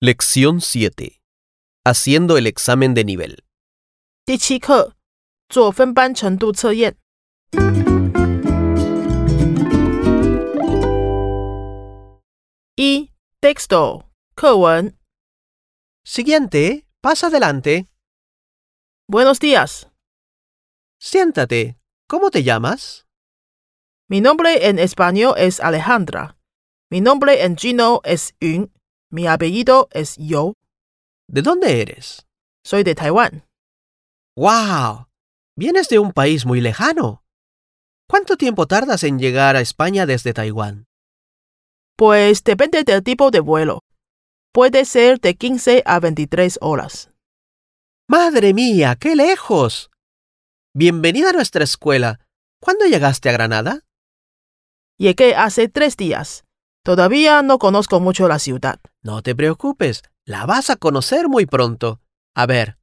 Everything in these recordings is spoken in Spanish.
Lección 7. Haciendo el examen de nivel. 第七课，做分班程度测验。一 texto 课文 Siguiente, pasa adelante. Buenos días. Siéntate. ¿Cómo te llamas? Mi nombre en español es Alejandra. Mi nombre en chino es Yun. Mi apellido es Yo. ¿De dónde eres? Soy de Taiwán. ¡Wow! Vienes de un país muy lejano. ¿Cuánto tiempo tardas en llegar a España desde Taiwán? Pues depende del tipo de vuelo. Puede ser de 15 a 23 horas. ¡Madre mía, qué lejos! Bienvenida a nuestra escuela. ¿Cuándo llegaste a Granada? Llegué hace tres días. Todavía no conozco mucho la ciudad. No te preocupes, la vas a conocer muy pronto. A ver,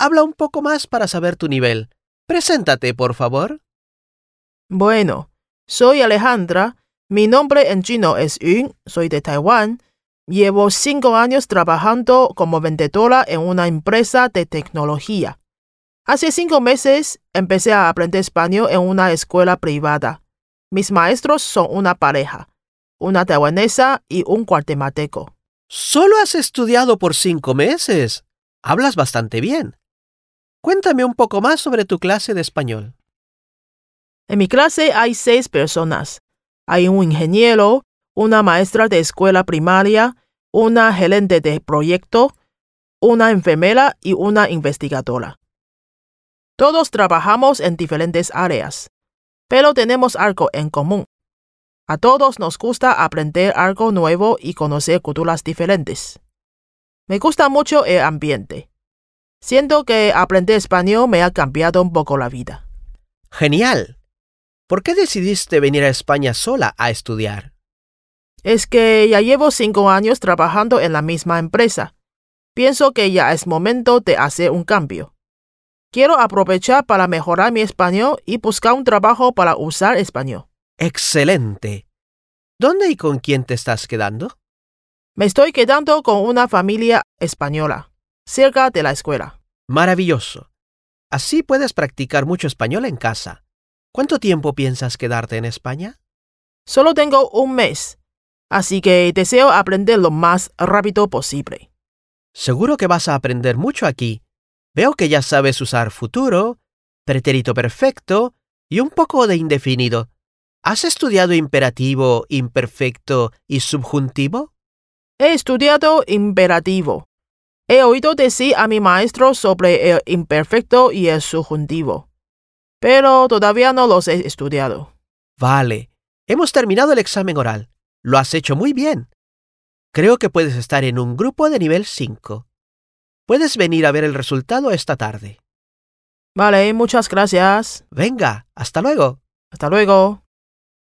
habla un poco más para saber tu nivel. Preséntate, por favor. Bueno, soy Alejandra. Mi nombre en chino es Yun. Soy de Taiwán. Llevo cinco años trabajando como vendedora en una empresa de tecnología. Hace cinco meses empecé a aprender español en una escuela privada. Mis maestros son una pareja, una taiwanesa y un guatemalteco. Solo has estudiado por cinco meses. Hablas bastante bien. Cuéntame un poco más sobre tu clase de español. En mi clase hay seis personas. Hay un ingeniero, una maestra de escuela primaria, una gerente de proyecto, una enfermera y una investigadora. Todos trabajamos en diferentes áreas, pero tenemos algo en común. A todos nos gusta aprender algo nuevo y conocer culturas diferentes. Me gusta mucho el ambiente. Siento que aprender español me ha cambiado un poco la vida. Genial. ¿Por qué decidiste venir a España sola a estudiar? Es que ya llevo cinco años trabajando en la misma empresa. Pienso que ya es momento de hacer un cambio. Quiero aprovechar para mejorar mi español y buscar un trabajo para usar español. Excelente. ¿Dónde y con quién te estás quedando? Me estoy quedando con una familia española, cerca de la escuela. Maravilloso. Así puedes practicar mucho español en casa. ¿Cuánto tiempo piensas quedarte en España? Solo tengo un mes, así que deseo aprender lo más rápido posible. Seguro que vas a aprender mucho aquí. Veo que ya sabes usar futuro, pretérito perfecto y un poco de indefinido. ¿Has estudiado imperativo, imperfecto y subjuntivo? He estudiado imperativo. He oído decir a mi maestro sobre el imperfecto y el subjuntivo, pero todavía no los he estudiado. Vale. Hemos terminado el examen oral. Lo has hecho muy bien. Creo que puedes estar en un grupo de nivel 5. Puedes venir a ver el resultado esta tarde. Vale, muchas gracias. Venga, hasta luego. Hasta luego.